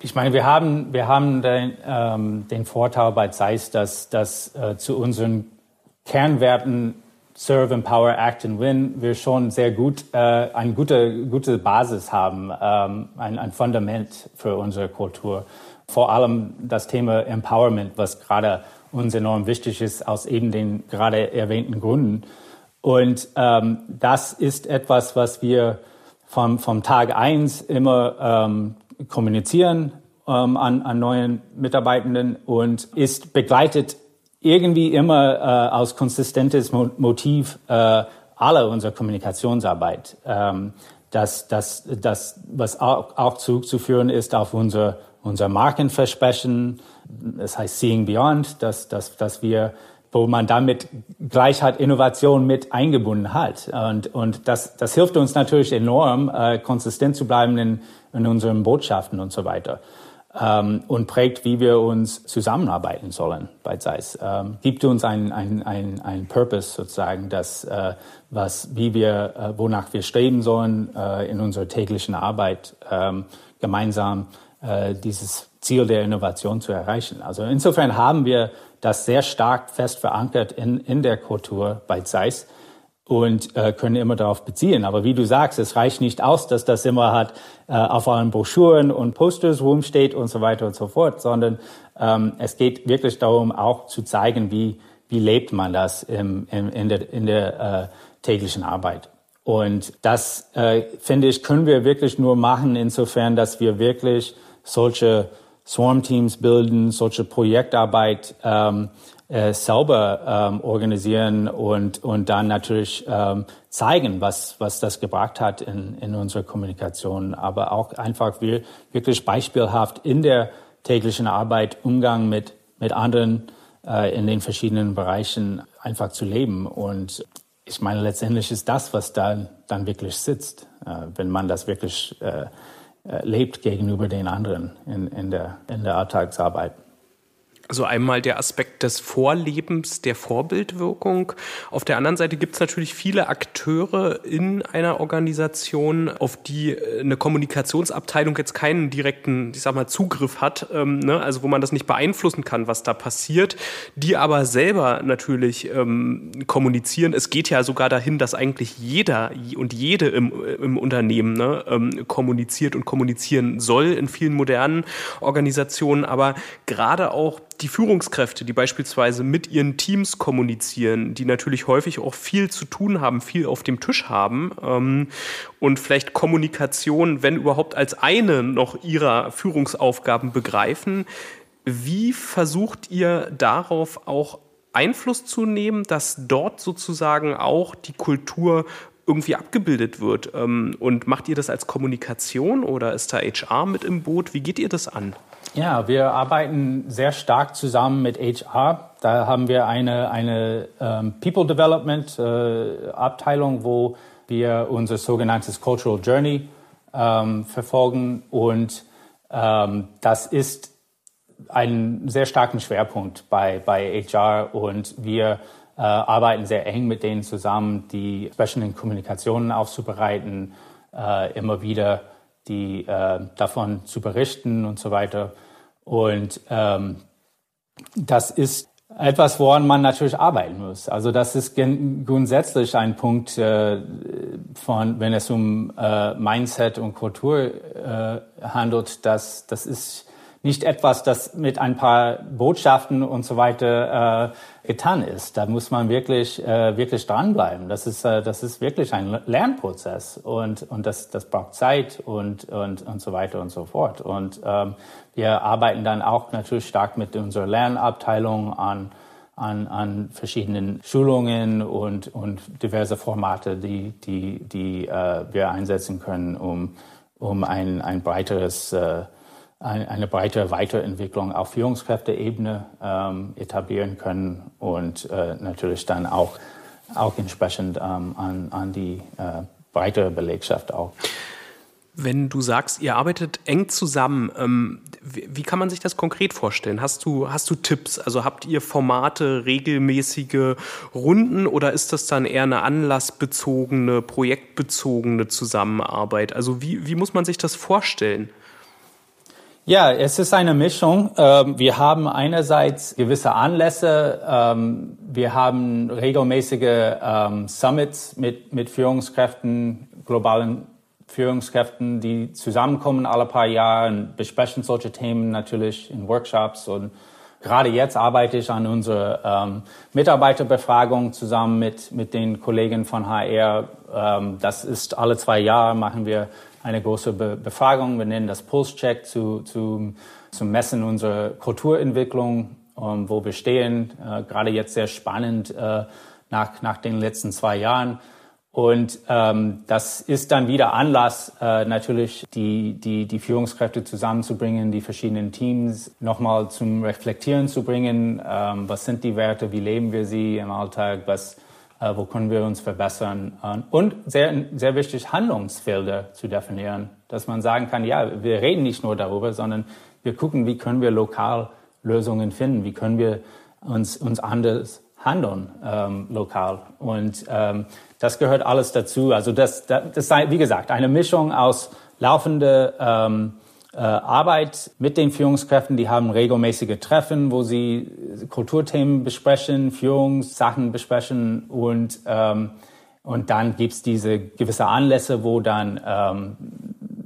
Speaker 1: Ich meine, wir haben, wir haben den, ähm, den Vorteil bei Zeiss, dass, dass äh, zu unseren Kernwerten Serve, Empower, Act and Win wir schon sehr gut äh, eine gute, gute Basis haben, ähm, ein, ein Fundament für unsere Kultur. Vor allem das Thema Empowerment, was gerade uns enorm wichtig ist, aus eben den gerade erwähnten Gründen. Und ähm, das ist etwas, was wir vom, vom Tag eins immer ähm, kommunizieren ähm, an, an neuen Mitarbeitenden und ist begleitet irgendwie immer äh, aus konsistentes Motiv äh, aller unserer Kommunikationsarbeit. Ähm, das, das, das, was auch, auch zurückzuführen ist auf unser, unser Markenversprechen, das heißt Seeing Beyond, dass, dass, dass wir wo man damit Gleichheit, Innovation mit eingebunden hat. Und, und das, das hilft uns natürlich enorm, äh, konsistent zu bleiben in, in unseren Botschaften und so weiter. Ähm, und prägt, wie wir uns zusammenarbeiten sollen bei Zeiss. Ähm, gibt uns ein, ein, ein, ein Purpose sozusagen, das, äh, was, wie wir, äh, wonach wir streben sollen äh, in unserer täglichen Arbeit, ähm, gemeinsam äh, dieses Ziel der Innovation zu erreichen. Also insofern haben wir das sehr stark fest verankert in, in der Kultur bei Zeiss und äh, können immer darauf beziehen. Aber wie du sagst, es reicht nicht aus, dass das immer hat äh, auf allen Broschüren und Posters rumsteht und so weiter und so fort, sondern ähm, es geht wirklich darum, auch zu zeigen, wie, wie lebt man das im, im, in der, in der äh, täglichen Arbeit. Und das, äh, finde ich, können wir wirklich nur machen, insofern, dass wir wirklich solche Swarm-Teams bilden, solche Projektarbeit ähm, äh, sauber ähm, organisieren und, und dann natürlich ähm, zeigen, was, was das gebracht hat in, in unserer Kommunikation, aber auch einfach wir, wirklich beispielhaft in der täglichen Arbeit Umgang mit, mit anderen äh, in den verschiedenen Bereichen einfach zu leben. Und ich meine, letztendlich ist das, was dann, dann wirklich sitzt, äh, wenn man das wirklich äh, äh lebt gegenüber den anderen in, in, der, in der Alltagsarbeit.
Speaker 3: Also einmal der Aspekt des Vorlebens, der Vorbildwirkung. Auf der anderen Seite gibt es natürlich viele Akteure in einer Organisation, auf die äh, eine Kommunikationsabteilung jetzt keinen direkten, ich sag mal, Zugriff hat, ähm, ne? also wo man das nicht beeinflussen kann, was da passiert, die aber selber natürlich ähm, kommunizieren. Es geht ja sogar dahin, dass eigentlich jeder und jede im, im Unternehmen ne, ähm, kommuniziert und kommunizieren soll in vielen modernen Organisationen, aber gerade auch die Führungskräfte, die beispielsweise mit ihren Teams kommunizieren, die natürlich häufig auch viel zu tun haben, viel auf dem Tisch haben ähm, und vielleicht Kommunikation, wenn überhaupt als eine noch ihrer Führungsaufgaben begreifen. Wie versucht ihr darauf auch Einfluss zu nehmen, dass dort sozusagen auch die Kultur irgendwie abgebildet wird? Ähm, und macht ihr das als Kommunikation oder ist da HR mit im Boot? Wie geht ihr das an?
Speaker 1: Ja, wir arbeiten sehr stark zusammen mit HR. Da haben wir eine, eine ähm, People Development äh, Abteilung, wo wir unser sogenanntes Cultural Journey ähm, verfolgen. Und ähm, das ist ein sehr starken Schwerpunkt bei, bei HR und wir äh, arbeiten sehr eng mit denen zusammen, die entsprechenden Kommunikationen aufzubereiten, äh, immer wieder die äh, davon zu berichten und so weiter. Und ähm, das ist etwas, woran man natürlich arbeiten muss. Also das ist grundsätzlich ein Punkt äh, von, wenn es um äh, Mindset und Kultur äh, handelt, dass das ist nicht etwas, das mit ein paar Botschaften und so weiter äh, getan ist. Da muss man wirklich, äh, wirklich dranbleiben. Das ist, äh, das ist wirklich ein Lernprozess und, und das, das braucht Zeit und, und, und so weiter und so fort. Und ähm, wir arbeiten dann auch natürlich stark mit unserer Lernabteilung an, an, an verschiedenen Schulungen und, und diverse Formate, die, die, die äh, wir einsetzen können, um, um ein, ein breiteres äh, eine breite Weiterentwicklung auf Führungskräfteebene ähm, etablieren können und äh, natürlich dann auch, auch entsprechend ähm, an, an die äh, breitere Belegschaft auch.
Speaker 3: Wenn du sagst, ihr arbeitet eng zusammen, ähm, wie, wie, kann man sich das konkret vorstellen? Hast du, hast du Tipps? Also habt ihr Formate, regelmäßige Runden oder ist das dann eher eine anlassbezogene, projektbezogene Zusammenarbeit? Also wie, wie muss man sich das vorstellen?
Speaker 1: Ja, es ist eine Mischung. Ähm, wir haben einerseits gewisse Anlässe. Ähm, wir haben regelmäßige ähm, Summits mit, mit Führungskräften, globalen Führungskräften, die zusammenkommen alle paar Jahre und besprechen solche Themen natürlich in Workshops. Und gerade jetzt arbeite ich an unserer Mitarbeiterbefragung zusammen mit, mit den Kollegen von HR. das ist alle zwei Jahre machen wir eine große Be Befragung. Wir nennen das Pulse-Check zu, zu, zum Messen unserer Kulturentwicklung, um, ähm, wo wir stehen. Äh, gerade jetzt sehr spannend äh, nach, nach den letzten zwei Jahren. Und ähm, das ist dann wieder Anlass, äh, natürlich die, die, die Führungskräfte zusammenzubringen, die verschiedenen Teams nochmal zum Reflektieren zu bringen. Ähm, was sind die Werte? Wie leben wir sie im Alltag? Was, wo können wir uns verbessern und sehr, sehr wichtig, Handlungsfelder zu definieren, dass man sagen kann, ja, wir reden nicht nur darüber, sondern wir gucken, wie können wir lokal Lösungen finden, wie können wir uns, uns anders handeln ähm, lokal. Und ähm, das gehört alles dazu. Also das, das, das sei, wie gesagt, eine Mischung aus laufende ähm, äh, Arbeit mit den Führungskräften. Die haben regelmäßige Treffen, wo sie Kulturthemen besprechen, Führungssachen besprechen und, ähm, und dann gibt's diese gewisse Anlässe, wo dann ähm,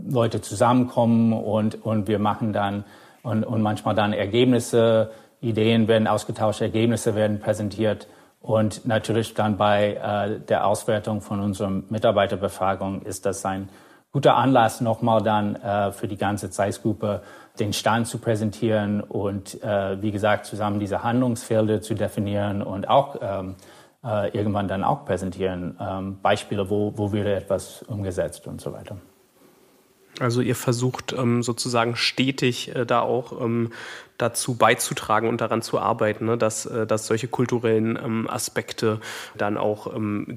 Speaker 1: Leute zusammenkommen und, und wir machen dann und, und manchmal dann Ergebnisse, Ideen werden ausgetauscht, Ergebnisse werden präsentiert. Und natürlich dann bei äh, der Auswertung von unserer Mitarbeiterbefragung ist das ein guter Anlass, nochmal dann äh, für die ganze Zeitgruppe den Stand zu präsentieren und äh, wie gesagt zusammen diese Handlungsfelder zu definieren und auch ähm, äh, irgendwann dann auch präsentieren. Ähm, Beispiele, wo, wo würde etwas umgesetzt und so weiter.
Speaker 3: Also ihr versucht ähm, sozusagen stetig äh, da auch ähm, dazu beizutragen und daran zu arbeiten, ne, dass, äh, dass solche kulturellen ähm, Aspekte dann auch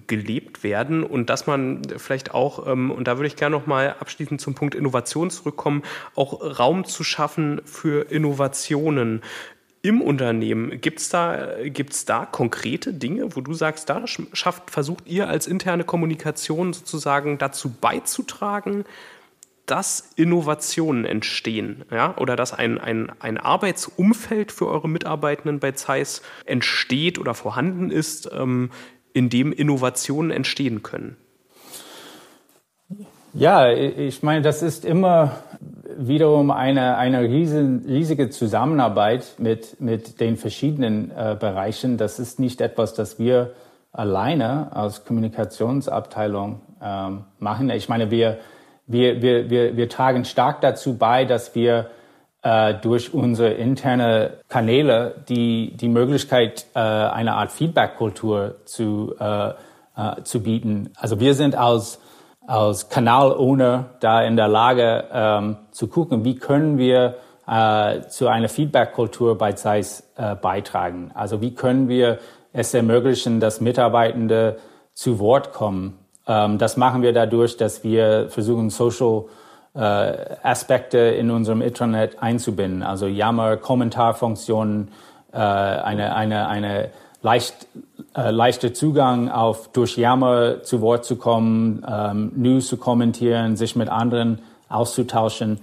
Speaker 3: gelebt werden und dass man vielleicht auch, und da würde ich gerne noch mal abschließend zum Punkt Innovation zurückkommen, auch Raum zu schaffen für Innovationen im Unternehmen. Gibt es da, gibt's da konkrete Dinge, wo du sagst, da schafft, versucht ihr als interne Kommunikation sozusagen dazu beizutragen, dass Innovationen entstehen, ja, oder dass ein, ein, ein Arbeitsumfeld für eure Mitarbeitenden bei Zeiss entsteht oder vorhanden ist, ähm, in dem Innovationen entstehen können?
Speaker 1: Ja, ich meine, das ist immer wiederum eine, eine riesen, riesige Zusammenarbeit mit, mit den verschiedenen äh, Bereichen. Das ist nicht etwas, das wir alleine als Kommunikationsabteilung ähm, machen. Ich meine, wir, wir, wir, wir, wir tragen stark dazu bei, dass wir äh, durch unsere interne Kanäle die, die Möglichkeit, äh, eine Art Feedback-Kultur zu, äh, äh, zu bieten. Also wir sind als, als Kanalowner da in der Lage ähm, zu gucken, wie können wir äh, zu einer Feedback-Kultur bei Zeiss äh, beitragen. Also wie können wir es ermöglichen, dass Mitarbeitende zu Wort kommen das machen wir dadurch, dass wir versuchen, Social äh, Aspekte in unserem Internet einzubinden. Also Yammer, Kommentarfunktionen, äh, eine, eine, eine leicht, äh, leichter Zugang auf durch Yammer zu Wort zu kommen, ähm, News zu kommentieren, sich mit anderen auszutauschen.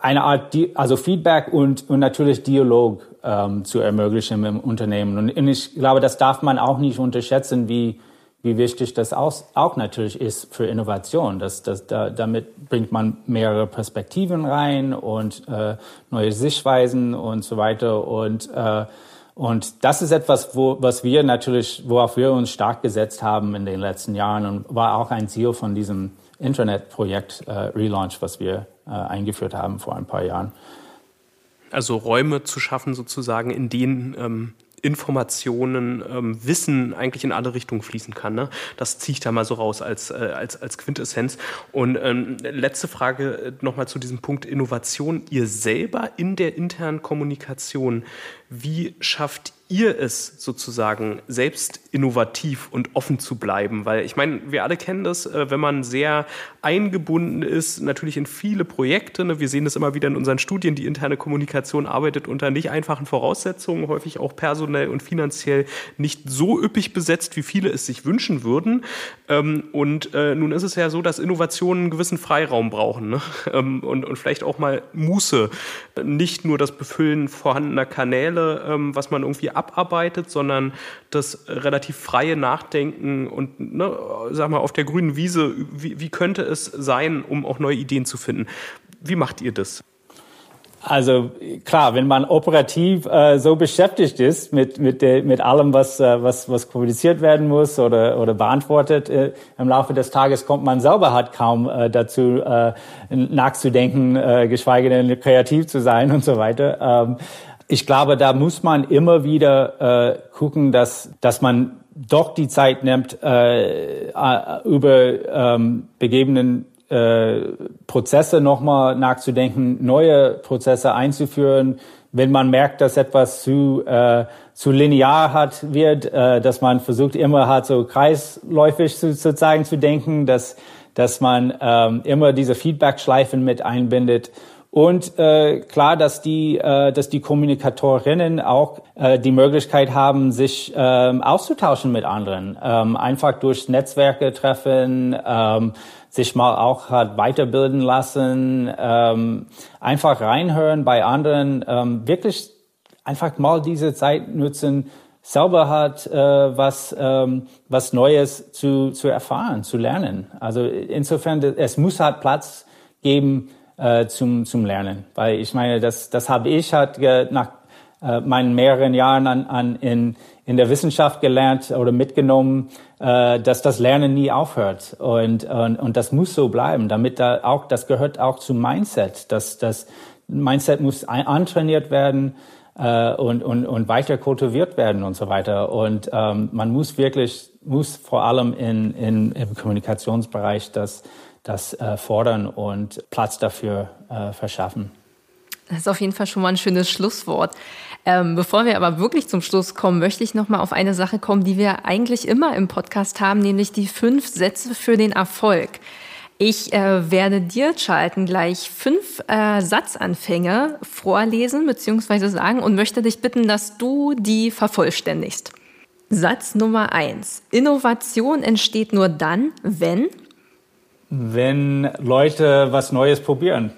Speaker 1: Eine Art, also Feedback und, und natürlich Dialog ähm, zu ermöglichen im Unternehmen. Und, und ich glaube, das darf man auch nicht unterschätzen, wie wie wichtig das auch, auch natürlich ist für Innovation. Das, das, da, damit bringt man mehrere Perspektiven rein und äh, neue Sichtweisen und so weiter. Und, äh, und das ist etwas, wo, was wir natürlich, worauf wir uns stark gesetzt haben in den letzten Jahren und war auch ein Ziel von diesem Internetprojekt äh, Relaunch, was wir äh, eingeführt haben vor ein paar Jahren.
Speaker 3: Also Räume zu schaffen sozusagen, in denen ähm, Informationen, ähm, Wissen eigentlich in alle Richtungen fließen kann. Ne? Das ziehe ich da mal so raus als, äh, als, als Quintessenz. Und ähm, letzte Frage äh, nochmal zu diesem Punkt Innovation. Ihr selber in der internen Kommunikation, wie schafft ihr es sozusagen, selbst innovativ und offen zu bleiben? Weil ich meine, wir alle kennen das, äh, wenn man sehr eingebunden ist, natürlich in viele Projekte. Ne? Wir sehen das immer wieder in unseren Studien. Die interne Kommunikation arbeitet unter nicht einfachen Voraussetzungen, häufig auch personell und finanziell nicht so üppig besetzt, wie viele es sich wünschen würden. Ähm, und äh, nun ist es ja so, dass Innovationen einen gewissen Freiraum brauchen ne? Ähm, und, und vielleicht auch mal Muße. Nicht nur das Befüllen vorhandener Kanäle, ähm, was man irgendwie abarbeitet, sondern das relativ freie Nachdenken und, ne, sag mal, auf der grünen Wiese, wie, wie könnte es sein, um auch neue Ideen zu finden? Wie macht ihr das?
Speaker 1: Also klar, wenn man operativ äh, so beschäftigt ist mit mit der, mit allem, was äh, was was kommuniziert werden muss oder oder beantwortet äh, im Laufe des Tages, kommt man selber hat kaum äh, dazu äh, nachzudenken, äh, geschweige denn kreativ zu sein und so weiter. Ähm, ich glaube, da muss man immer wieder äh, gucken, dass, dass man doch die Zeit nimmt, äh, äh über ähm, begebenen äh, Prozesse nochmal nachzudenken, neue Prozesse einzuführen, wenn man merkt, dass etwas zu, äh, zu linear hat wird, äh, dass man versucht immer halt so kreisläufig zu, sozusagen zu denken, dass, dass man ähm, immer diese Feedback-Schleifen mit einbindet und äh, klar, dass die, äh, dass die Kommunikatorinnen auch äh, die Möglichkeit haben, sich ähm, auszutauschen mit anderen, ähm, einfach durch Netzwerke treffen, ähm, sich mal auch halt weiterbilden lassen, ähm, einfach reinhören bei anderen, ähm, wirklich einfach mal diese Zeit nutzen, selber hat äh, was ähm, was Neues zu zu erfahren, zu lernen. Also insofern, es muss halt Platz geben äh, zum, zum Lernen. Weil ich meine, das, das habe ich halt nach äh, meinen mehreren Jahren an, an in, in der Wissenschaft gelernt oder mitgenommen, äh, dass das Lernen nie aufhört. Und, und, und das muss so bleiben, damit da auch, das gehört auch zum Mindset. Das, das Mindset muss antrainiert werden äh, und, und, und weiter kultiviert werden und so weiter. Und ähm, man muss wirklich, muss vor allem in, in, im Kommunikationsbereich das das äh, fordern und Platz dafür äh, verschaffen.
Speaker 4: Das ist auf jeden Fall schon mal ein schönes Schlusswort. Ähm, bevor wir aber wirklich zum Schluss kommen, möchte ich noch mal auf eine Sache kommen, die wir eigentlich immer im Podcast haben, nämlich die fünf Sätze für den Erfolg. Ich äh, werde dir, Charlton, gleich fünf äh, Satzanfänge vorlesen bzw. sagen und möchte dich bitten, dass du die vervollständigst. Satz Nummer eins. Innovation entsteht nur dann, wenn
Speaker 1: wenn Leute was Neues probieren.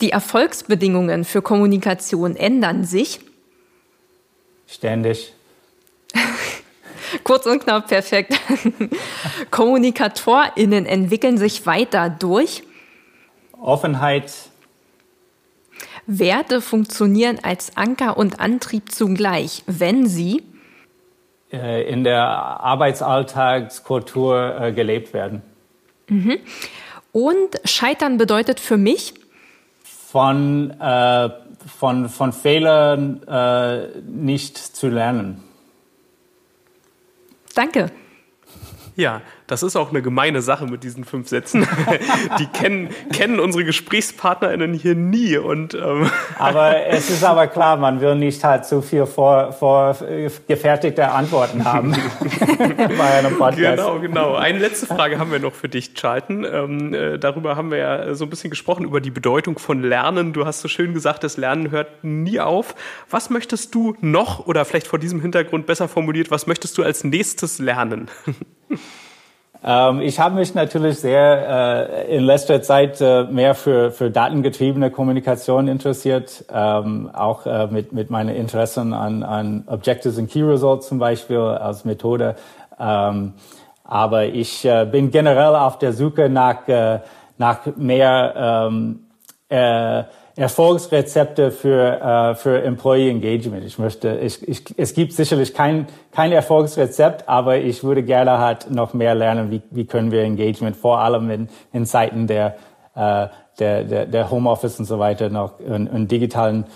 Speaker 4: Die Erfolgsbedingungen für Kommunikation ändern sich.
Speaker 1: Ständig.
Speaker 4: Kurz und knapp, perfekt. KommunikatorInnen entwickeln sich weiter durch
Speaker 1: Offenheit.
Speaker 4: Werte funktionieren als Anker und Antrieb zugleich, wenn sie
Speaker 1: äh, in der Arbeitsalltagskultur äh, gelebt werden.
Speaker 4: Mhm. Und Scheitern bedeutet für mich?
Speaker 1: Von, äh, von, von Fehlern äh, nicht zu lernen.
Speaker 4: Danke.
Speaker 3: Ja, das ist auch eine gemeine Sache mit diesen fünf Sätzen. Die kennen, kennen unsere GesprächspartnerInnen hier nie. Und, ähm
Speaker 1: aber es ist aber klar, man will nicht halt so viel vor, vor gefertigte Antworten haben
Speaker 3: bei einem Podcast. Genau, genau. Eine letzte Frage haben wir noch für dich, Charlton. Ähm, äh, darüber haben wir ja so ein bisschen gesprochen, über die Bedeutung von Lernen. Du hast so schön gesagt, das Lernen hört nie auf. Was möchtest du noch oder vielleicht vor diesem Hintergrund besser formuliert, was möchtest du als nächstes lernen?
Speaker 1: Ähm, ich habe mich natürlich sehr äh, in letzter Zeit äh, mehr für, für datengetriebene Kommunikation interessiert, ähm, auch äh, mit, mit meinen Interessen an, an Objectives and Key Results zum Beispiel als Methode. Ähm, aber ich äh, bin generell auf der Suche nach, äh, nach mehr ähm, äh, Erfolgsrezepte für, äh, für Employee Engagement. Ich möchte, ich, ich, es gibt sicherlich kein, kein Erfolgsrezept, aber ich würde gerne halt noch mehr lernen, wie, wie können wir Engagement vor allem in, in Zeiten der, äh, der, der, der Homeoffice und so weiter noch in, in digitalen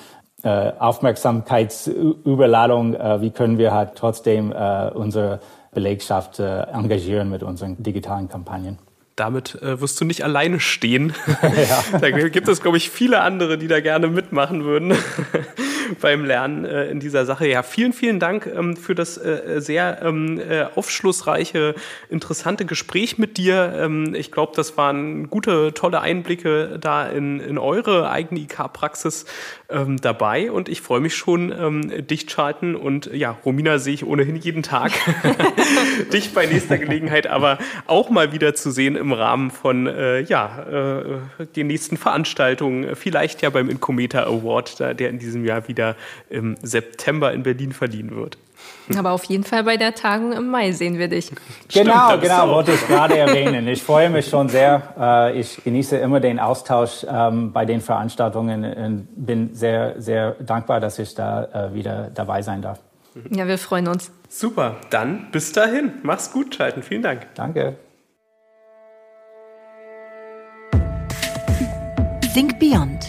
Speaker 1: äh, Aufmerksamkeitsüberladung, äh, wie können wir halt trotzdem äh, unsere Belegschaft äh, engagieren mit unseren digitalen Kampagnen
Speaker 3: damit äh, wirst du nicht alleine stehen. Ja. da gibt es, glaube ich, viele andere, die da gerne mitmachen würden beim Lernen äh, in dieser Sache. Ja, vielen, vielen Dank ähm, für das äh, sehr ähm, äh, aufschlussreiche, interessante Gespräch mit dir. Ähm, ich glaube, das waren gute, tolle Einblicke da in, in eure eigene IK-Praxis ähm, dabei und ich freue mich schon, ähm, dich, Charlton, und ja, Romina sehe ich ohnehin jeden Tag, dich bei nächster Gelegenheit aber auch mal wieder zu sehen im Rahmen von äh, ja, äh, den nächsten Veranstaltungen, vielleicht ja beim Incometer Award, der in diesem Jahr wieder im September in Berlin verliehen wird.
Speaker 4: Aber auf jeden Fall bei der Tagung im Mai sehen wir dich.
Speaker 1: Genau, Stimmt, genau, wollte ich gerade erwähnen. Ich freue mich schon sehr. Äh, ich genieße immer den Austausch ähm, bei den Veranstaltungen und bin sehr, sehr dankbar, dass ich da äh, wieder dabei sein darf.
Speaker 4: Ja, wir freuen uns.
Speaker 3: Super, dann bis dahin. Mach's gut, Schalten. Vielen Dank.
Speaker 1: Danke.
Speaker 2: Think Beyond,